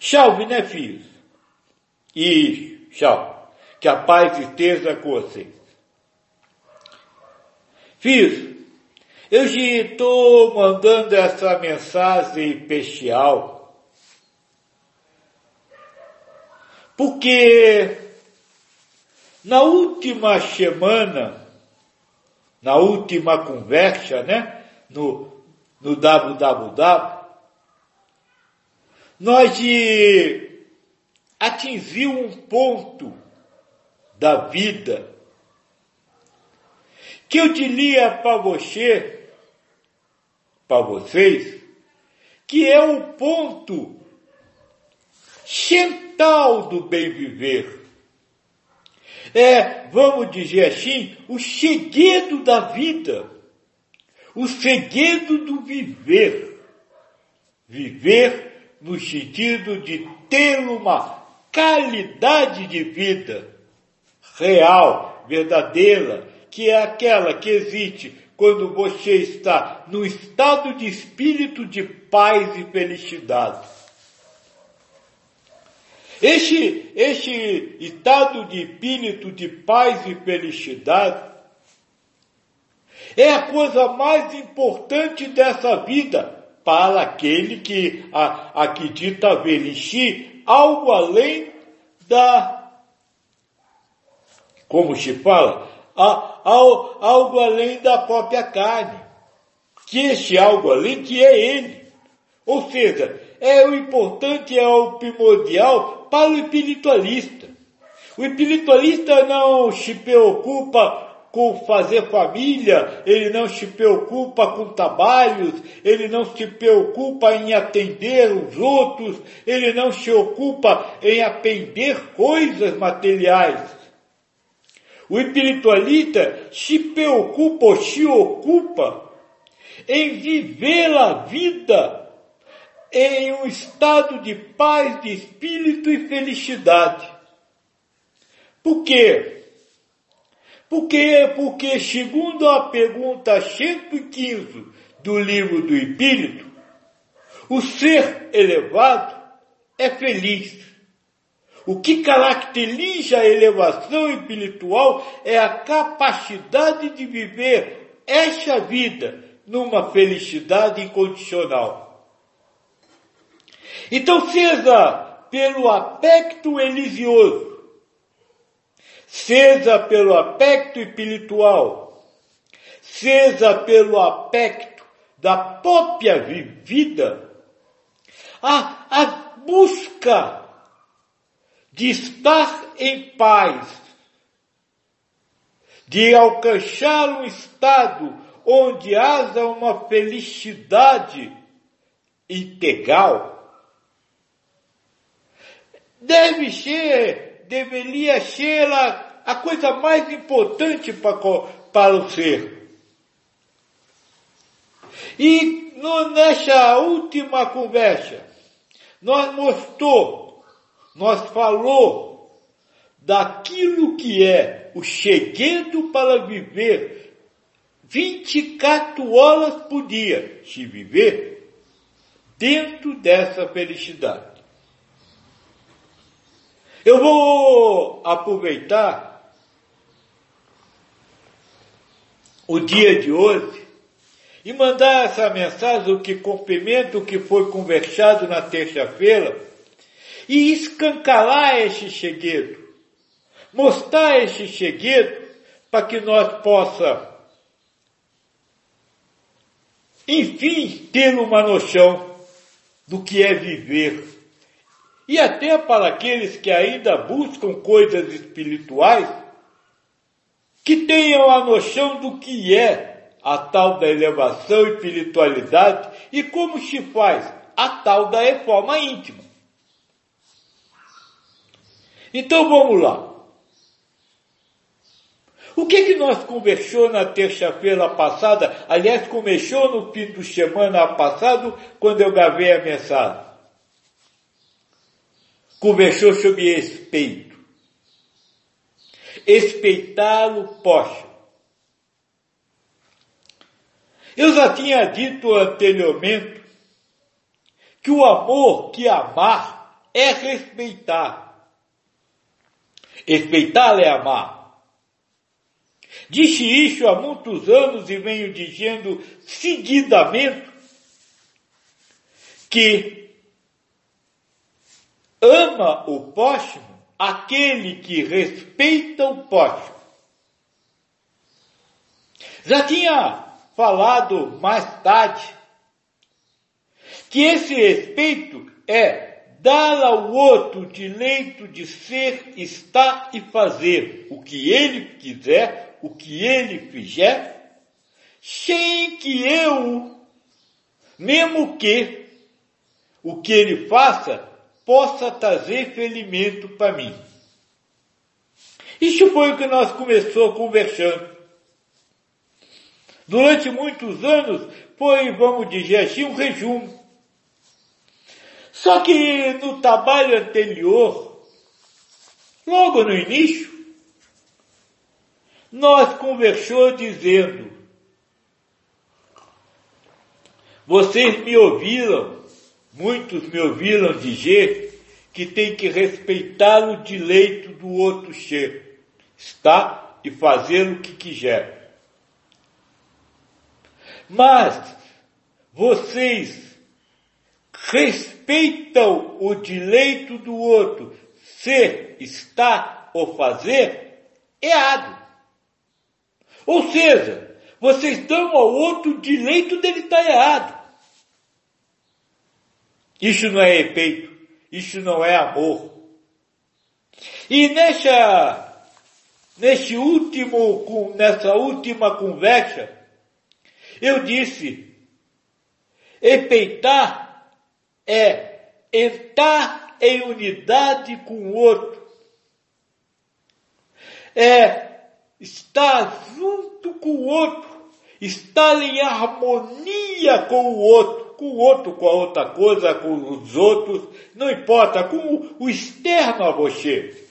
Salve, né, filhos? E tchau. Que a paz esteja com vocês. Filhos, eu estou mandando essa mensagem especial porque na última semana, na última conversa, né, no, no www, nós atingiu um ponto da vida que eu diria para você, para vocês, que é o ponto central do bem viver. É, vamos dizer assim, o segredo da vida, o segredo do viver. Viver no sentido de ter uma qualidade de vida real, verdadeira, que é aquela que existe quando você está no estado de espírito de paz e felicidade. Este, este estado de espírito de paz e felicidade é a coisa mais importante dessa vida para aquele que acredita ver em si algo além da, como se fala, a, algo além da própria carne. Que este algo além que é ele. Ou seja, é o importante, é o primordial para o espiritualista. O espiritualista não se preocupa com fazer família, ele não se preocupa com trabalhos, ele não se preocupa em atender os outros, ele não se ocupa em aprender coisas materiais. O espiritualista se preocupa ou se ocupa em viver a vida em um estado de paz, de espírito e felicidade. Por quê? Porque, porque segundo a pergunta 115 do livro do Espírito, o ser elevado é feliz. O que caracteriza a elevação espiritual é a capacidade de viver essa vida numa felicidade incondicional. Então, seja pelo aspecto religioso, seja pelo aspecto espiritual, seja pelo aspecto da própria vida, a, a busca de estar em paz, de alcançar um estado onde haja uma felicidade integral, deve ser deveria ser a, a coisa mais importante para, para o ser. E no, nessa última conversa, nós mostrou, nós falou daquilo que é o segredo para viver 24 horas por dia, se viver dentro dessa felicidade. Eu vou aproveitar o dia de hoje e mandar essa mensagem, o que complementa o que foi conversado na terça-feira, e escancarar esse segredo, mostrar esse segredo para que nós possa, enfim, ter uma noção do que é viver. E até para aqueles que ainda buscam coisas espirituais, que tenham a noção do que é a tal da elevação espiritualidade e como se faz a tal da reforma íntima. Então vamos lá. O que que nós conversou na terça-feira passada? Aliás, começou no fim do semana passado, quando eu gravei a mensagem conversou sobre respeito. Respeitá-lo posso. Eu já tinha dito anteriormente que o amor que amar é respeitar. Respeitar é amar. Disse isso há muitos anos e venho dizendo seguidamente que ama o próximo aquele que respeita o próximo. Já tinha falado mais tarde que esse respeito é dar ao outro o direito de ser, estar e fazer o que ele quiser, o que ele fizer, sem que eu, mesmo que o que ele faça, possa trazer ferimento para mim. Isso foi o que nós começou conversando. Durante muitos anos foi, vamos dizer assim, um resumo. Só que no trabalho anterior, logo no início, nós conversou dizendo, vocês me ouviram Muitos me ouviram dizer que tem que respeitar o direito do outro ser, estar e fazer o que quiser. Mas vocês respeitam o direito do outro ser, estar ou fazer errado. Ou seja, vocês dão ao outro o direito dele estar errado. Isso não é efeito, isso não é amor. E nessa, nesse último, nessa última conversa, eu disse, empeitar é entrar em unidade com o outro. É estar junto com o outro, estar em harmonia com o outro com o outro, com a outra coisa, com os outros, não importa, com o externo a você.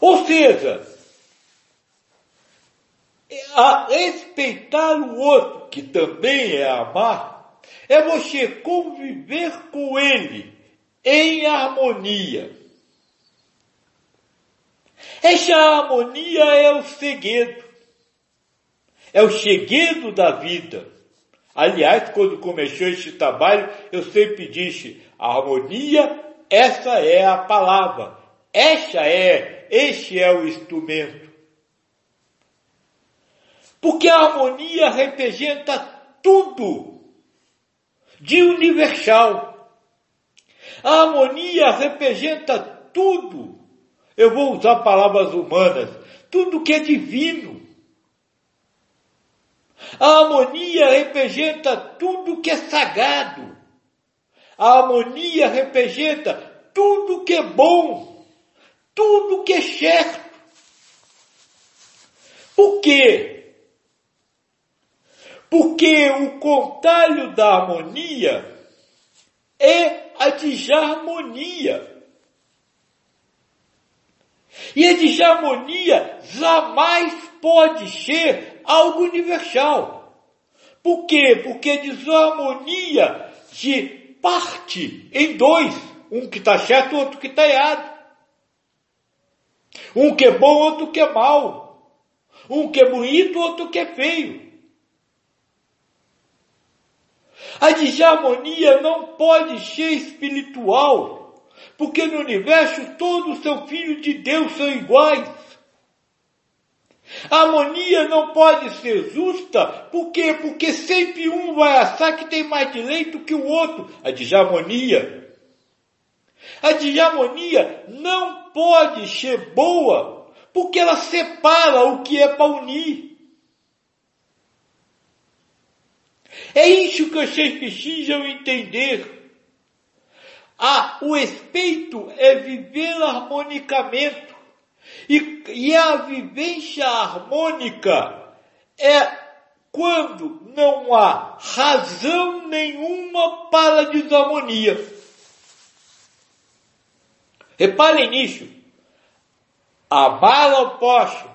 Ou seja, a respeitar o outro, que também é amar, é você conviver com ele em harmonia. Essa harmonia é o segredo, é o segredo da vida. Aliás, quando começou este trabalho, eu sempre disse, harmonia, essa é a palavra, esta é, este é o instrumento. Porque a harmonia representa tudo de universal. A harmonia representa tudo. Eu vou usar palavras humanas, tudo que é divino. A harmonia representa tudo que é sagrado. A harmonia representa tudo que é bom, tudo que é certo. Por quê? Porque o contrário da harmonia é a desarmonia. E a desarmonia jamais pode ser algo universal. Por quê? Porque desarmonia de parte em dois. Um que está certo, outro que está errado. Um que é bom, outro que é mal. Um que é bonito, outro que é feio. A desarmonia não pode ser espiritual, porque no universo todos são filhos de Deus, são iguais. A harmonia não pode ser justa, por quê? Porque sempre um vai achar que tem mais direito que o outro. A desarmonia. A desarmonia não pode ser boa, porque ela separa o que é para unir. É isso que vocês precisam entender. Ah, o respeito é viver harmonicamente. E, e a vivência harmônica é quando não há razão nenhuma para desarmonia. Reparem nisso. Amar ao próximo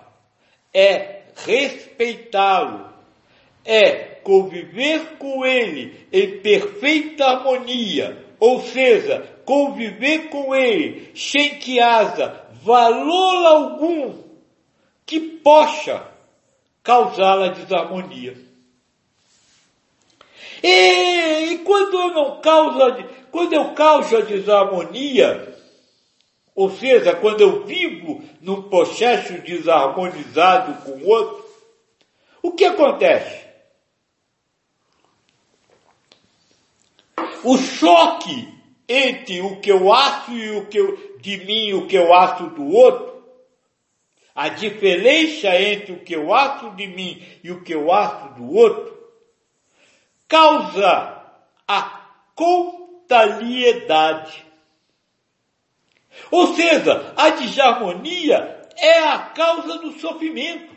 é respeitá-lo, é conviver com ele em perfeita harmonia, ou seja, conviver com ele, sem que haja valor algum que possa causar a desarmonia. E, e, quando eu não causa, quando eu causo a desarmonia, ou seja, quando eu vivo num processo desarmonizado com o outro, o que acontece? O choque entre o que eu acho e o que eu, de mim e o que eu acho do outro, a diferença entre o que eu acho de mim e o que eu acho do outro, causa a contrariedade. Ou seja, a desarmonia é a causa do sofrimento.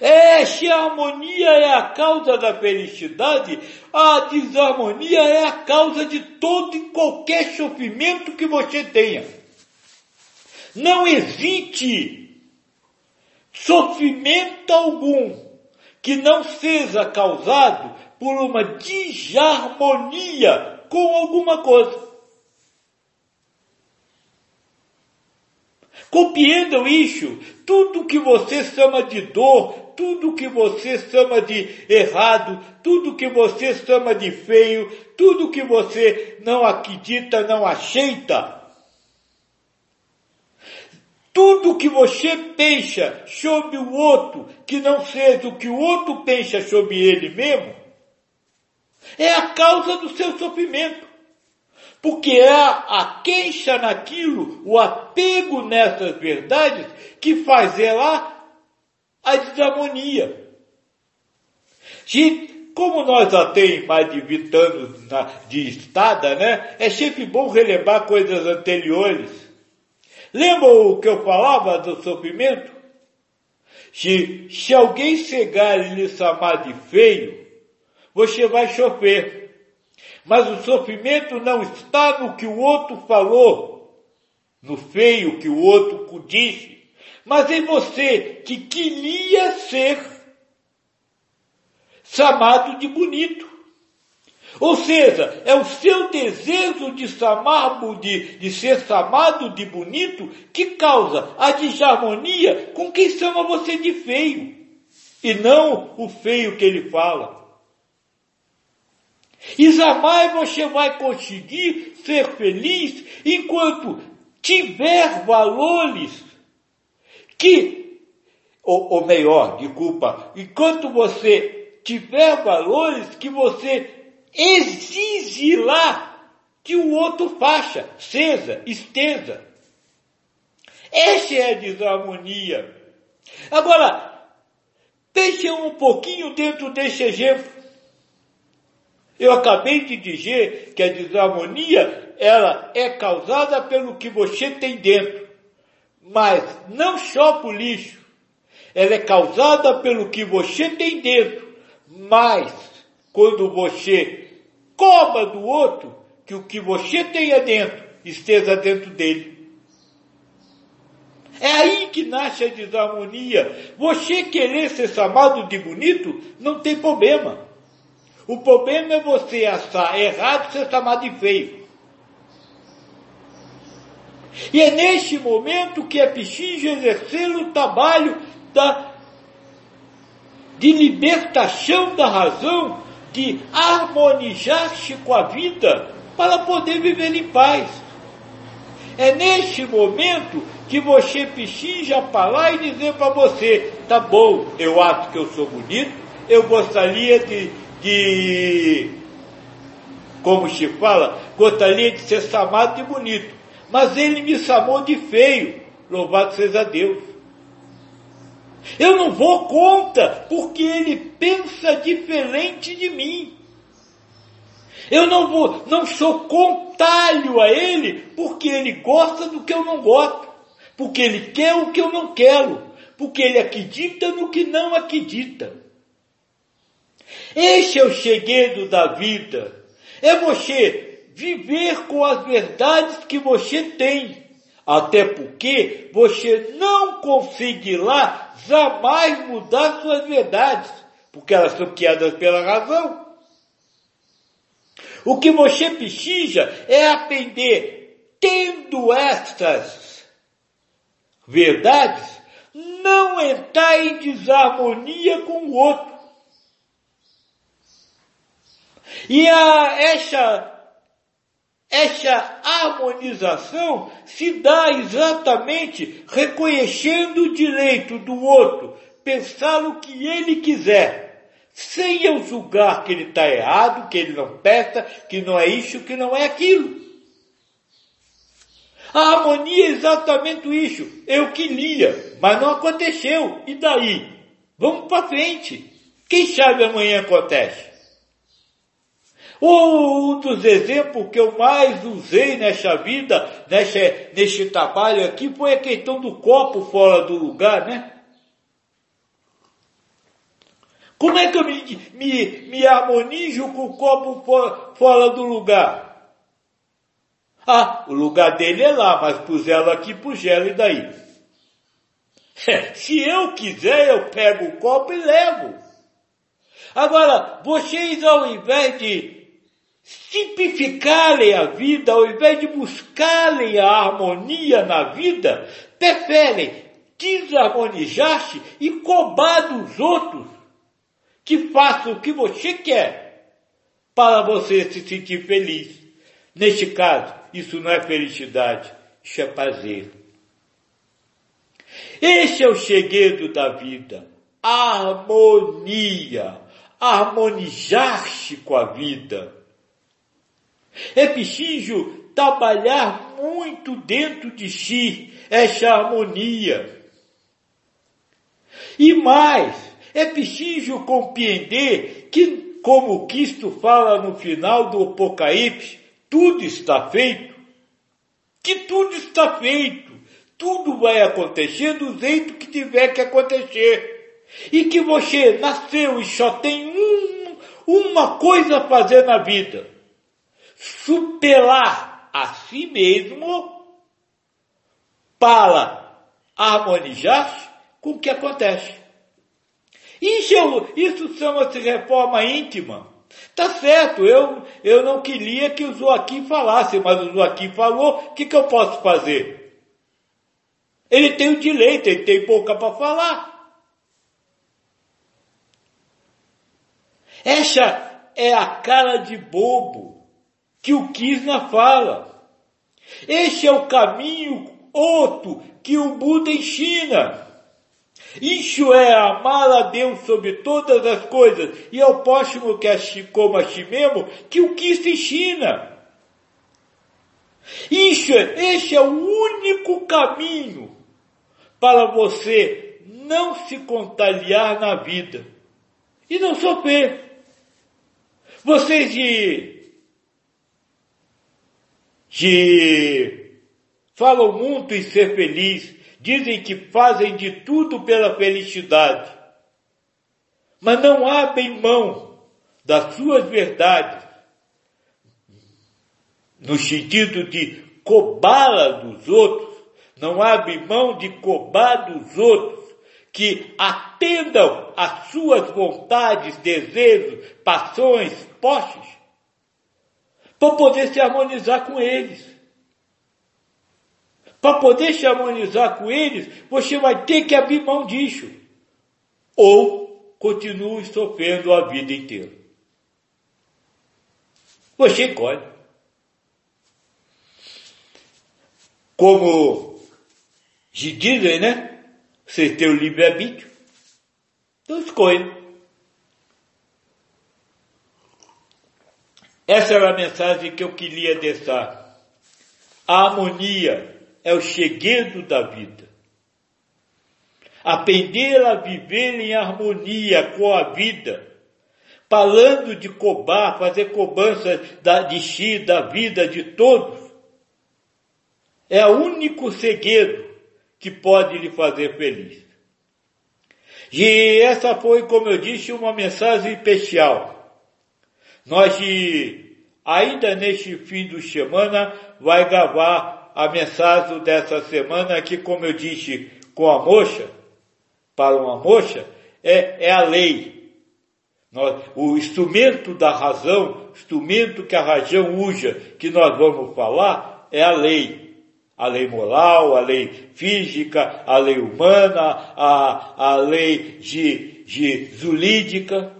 É, se a harmonia é a causa da felicidade, a desarmonia é a causa de todo e qualquer sofrimento que você tenha. Não existe sofrimento algum que não seja causado por uma desarmonia com alguma coisa. Compreendam isso. Tudo que você chama de dor, tudo que você chama de errado, tudo que você chama de feio, tudo que você não acredita, não aceita, tudo que você pensa sobre o outro, que não seja o que o outro pensa sobre ele mesmo, é a causa do seu sofrimento. Porque é a queixa naquilo, o apego nessas verdades, que faz ela a desarmonia. Se, como nós já temos mais de 20 anos de estada, né, é sempre bom relembrar coisas anteriores. Lembra o que eu falava do sofrimento? Se, se alguém chegar e lhe chamar de feio, você vai sofrer. Mas o sofrimento não está no que o outro falou, no feio que o outro disse, mas em você que queria ser chamado de bonito. Ou seja, é o seu desejo de, de, de ser chamado de bonito que causa a desarmonia com quem chama você de feio. E não o feio que ele fala. E jamais você vai conseguir ser feliz enquanto tiver valores que, ou, ou melhor, desculpa, enquanto você tiver valores que você exige lá que o outro faça, seja, esteja. Essa é a desarmonia. Agora, deixe um pouquinho dentro desse exemplo. Eu acabei de dizer que a desarmonia, ela é causada pelo que você tem dentro. Mas não só por lixo. Ela é causada pelo que você tem dentro. Mas quando você cobra do outro, que o que você tenha dentro esteja dentro dele. É aí que nasce a desarmonia. Você querer ser chamado de bonito não tem problema. O problema é você achar errado ser chamado de feio. E é neste momento que é preciso exercer o trabalho da, de libertação da razão, de harmonizar-se com a vida para poder viver em paz. É neste momento que você precisa falar e dizer para você, tá bom, eu acho que eu sou bonito, eu gostaria de de, como se fala, gostaria de ser chamado de bonito, mas ele me chamou de feio, louvado seja Deus. Eu não vou contra, porque ele pensa diferente de mim. Eu não vou, não sou contalho a ele, porque ele gosta do que eu não gosto, porque ele quer o que eu não quero, porque ele acredita no que não acredita. Este é o segredo da vida. É você viver com as verdades que você tem. Até porque você não conseguirá jamais mudar suas verdades, porque elas são criadas pela razão. O que você precisa é aprender, tendo estas verdades, não entrar em desarmonia com o outro. E a, essa essa harmonização se dá exatamente reconhecendo o direito do outro, pensar o que ele quiser, sem eu julgar que ele está errado, que ele não peça, que não é isso, que não é aquilo. A harmonia é exatamente isso. Eu queria, mas não aconteceu. E daí? Vamos para frente. Quem sabe amanhã acontece? Um dos exemplos que eu mais usei nessa vida, nessa, neste trabalho aqui, foi a questão do copo fora do lugar, né? Como é que eu me, me, me harmonizo com o copo for, fora do lugar? Ah, o lugar dele é lá, mas pus ela aqui, pus ela e daí? Se eu quiser, eu pego o copo e levo. Agora, vocês ao invés de simplificarem a vida, ao invés de buscarem a harmonia na vida, preferem desarmonizar-se e cobrar dos outros que façam o que você quer para você se sentir feliz. Neste caso, isso não é felicidade, isso é prazer. Esse é o segredo da vida. Harmonia. Harmonizar-se com a vida. É preciso trabalhar muito dentro de si essa harmonia. E mais, é preciso compreender que, como Cristo fala no final do Apocalipse, tudo está feito. Que tudo está feito. Tudo vai acontecer do jeito que tiver que acontecer. E que você nasceu e só tem um, uma coisa a fazer na vida superar a si mesmo para harmonizar com o que acontece. Isso, isso chama-se reforma íntima. Tá certo, eu, eu não queria que o Joaquim falasse, mas o Joaquim falou, o que, que eu posso fazer? Ele tem o direito, ele tem boca para falar. Essa é a cara de bobo que o Krishna fala. Este é o caminho outro que o Buda ensina. Isso é amar a Deus sobre todas as coisas e ao próximo que si, como a si mesmo, que o Cristo ensina. Isso, este é o único caminho para você não se contagiar na vida e não sofrer. Vocês de que falam muito em ser feliz, dizem que fazem de tudo pela felicidade, mas não abrem mão das suas verdades, no sentido de cobá-la dos outros, não abrem mão de cobrar dos outros, que atendam às suas vontades, desejos, paixões, posses, para poder se harmonizar com eles. Para poder se harmonizar com eles, você vai ter que abrir mão disso. Ou continue sofrendo a vida inteira. Você escolhe. Como dizem, né? Você tem o livre-arbítrio. Então escolhe. Essa era a mensagem que eu queria deixar. A harmonia é o segredo da vida. Aprender a viver em harmonia com a vida, falando de cobrar, fazer cobrança de si, da vida de todos, é o único segredo que pode lhe fazer feliz. E essa foi, como eu disse, uma mensagem especial nós, ainda neste fim de semana, vai gravar a mensagem dessa semana que, como eu disse, com a moça, para uma moça, é, é a lei. Nós, o instrumento da razão, instrumento que a razão usa, que nós vamos falar, é a lei. A lei moral, a lei física, a lei humana, a, a lei de, de zulídica.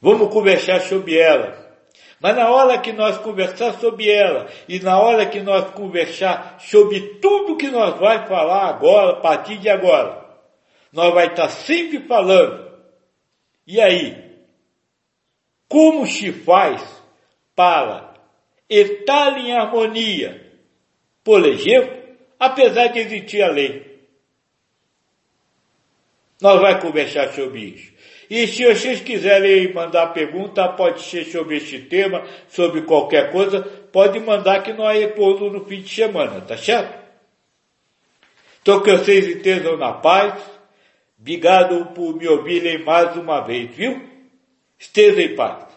Vamos conversar sobre ela. Mas na hora que nós conversar sobre ela e na hora que nós conversar sobre tudo que nós vai falar agora, a partir de agora, nós vai estar sempre falando e aí? Como se faz para estar em harmonia? Por exemplo, apesar de existir a lei. Nós vamos conversar sobre isso. E se vocês quiserem mandar pergunta, pode ser sobre este tema, sobre qualquer coisa, pode mandar que nós respondemos no fim de semana, tá certo? Então que vocês estejam na paz, Obrigado por me ouvirem mais uma vez, viu? Esteja em paz.